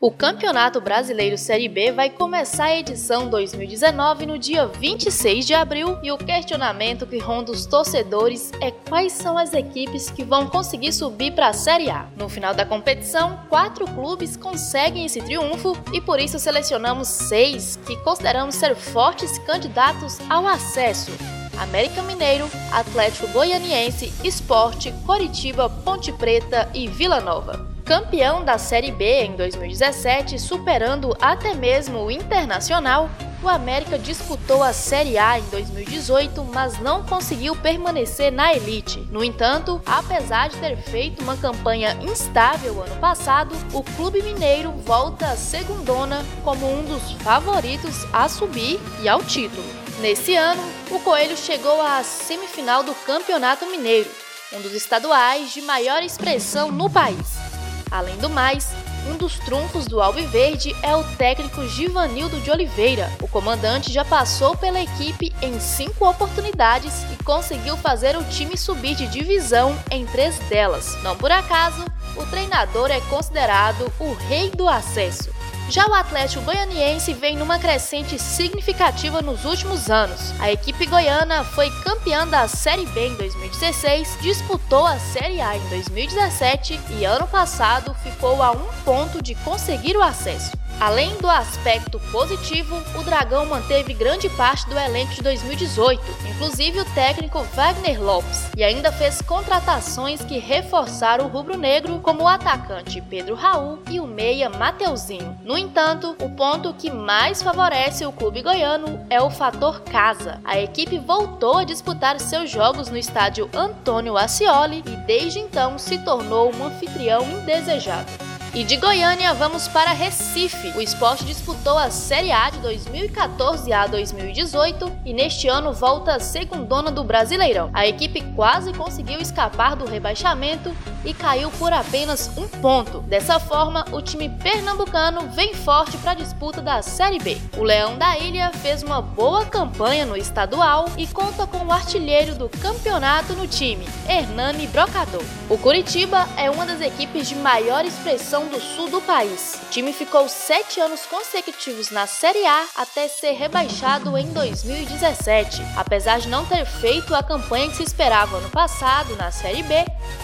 O Campeonato Brasileiro Série B vai começar a edição 2019 no dia 26 de abril e o questionamento que ronda os torcedores é quais são as equipes que vão conseguir subir para a Série A. No final da competição, quatro clubes conseguem esse triunfo e por isso selecionamos seis que consideramos ser fortes candidatos ao acesso. América Mineiro, Atlético Goianiense, Esporte, Coritiba, Ponte Preta e Vila Nova campeão da Série B em 2017, superando até mesmo o Internacional, o América disputou a Série A em 2018, mas não conseguiu permanecer na elite. No entanto, apesar de ter feito uma campanha instável ano passado, o clube mineiro volta a segundona como um dos favoritos a subir e ao título. Nesse ano, o Coelho chegou à semifinal do Campeonato Mineiro, um dos estaduais de maior expressão no país. Além do mais, um dos trunfos do Alviverde é o técnico Givanildo de Oliveira. O comandante já passou pela equipe em cinco oportunidades e conseguiu fazer o time subir de divisão em três delas. Não por acaso, o treinador é considerado o rei do acesso. Já o Atlético Goianiense vem numa crescente significativa nos últimos anos. A equipe goiana foi campeã da Série B em 2016, disputou a Série A em 2017 e ano passado ficou a um ponto de conseguir o acesso. Além do aspecto positivo, o Dragão manteve grande parte do elenco de 2018, inclusive o técnico Wagner Lopes, e ainda fez contratações que reforçaram o rubro-negro, como o atacante Pedro Raul e o meia Mateuzinho. No entanto, o ponto que mais favorece o clube goiano é o fator casa. A equipe voltou a disputar seus jogos no estádio Antônio Ascioli e desde então se tornou um anfitrião indesejado. E de Goiânia vamos para Recife. O esporte disputou a Série A de 2014 a 2018 e neste ano volta a segundona do Brasileirão. A equipe quase conseguiu escapar do rebaixamento e caiu por apenas um ponto. Dessa forma, o time pernambucano vem forte para a disputa da Série B. O Leão da Ilha fez uma boa campanha no estadual e conta com o artilheiro do campeonato no time, Hernani Brocador. O Curitiba é uma das equipes de maior expressão do sul do país. O time ficou sete anos consecutivos na Série A até ser rebaixado em 2017. Apesar de não ter feito a campanha que se esperava no passado na Série B,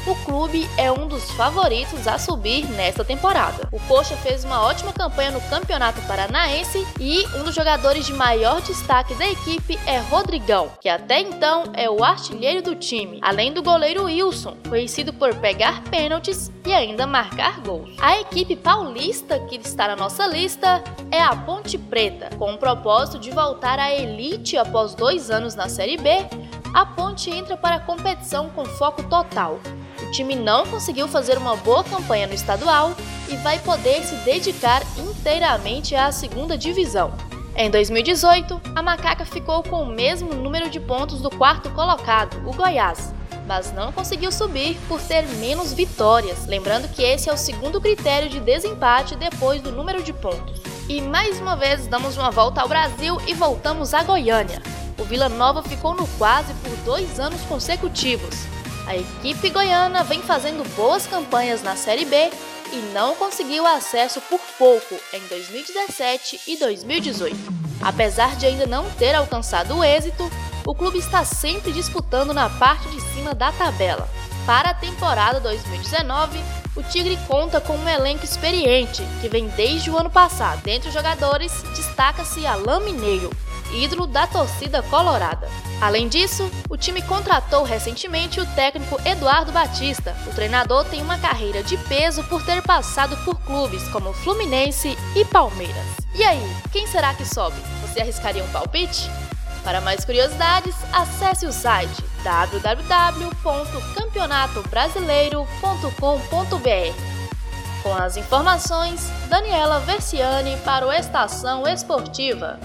o clube é um dos favoritos a subir nesta temporada. O Coxa fez uma ótima campanha no Campeonato Paranaense e um dos jogadores de maior destaque da equipe é Rodrigão, que até então é o artilheiro do time, além do goleiro Wilson, conhecido por pegar pênaltis e ainda marcar gols. A equipe paulista que está na nossa lista é a Ponte Preta, com o propósito de voltar à elite após dois anos na Série B. A Ponte entra para a competição com foco total. O time não conseguiu fazer uma boa campanha no estadual e vai poder se dedicar inteiramente à segunda divisão. Em 2018, a Macaca ficou com o mesmo número de pontos do quarto colocado, o Goiás, mas não conseguiu subir por ter menos vitórias, lembrando que esse é o segundo critério de desempate depois do número de pontos. E mais uma vez damos uma volta ao Brasil e voltamos a Goiânia. O Vila Nova ficou no quase por dois anos consecutivos. A equipe goiana vem fazendo boas campanhas na Série B e não conseguiu acesso por pouco em 2017 e 2018. Apesar de ainda não ter alcançado o êxito, o clube está sempre disputando na parte de cima da tabela. Para a temporada 2019, o Tigre conta com um elenco experiente que vem desde o ano passado. Dentre os jogadores, destaca-se Alain Mineiro, ídolo da torcida colorada. Além disso, o time contratou recentemente o técnico Eduardo Batista. O treinador tem uma carreira de peso por ter passado por clubes como Fluminense e Palmeiras. E aí, quem será que sobe? Você arriscaria um palpite? Para mais curiosidades, acesse o site www.campeonatobrasileiro.com.br. Com as informações, Daniela Versiani para o Estação Esportiva.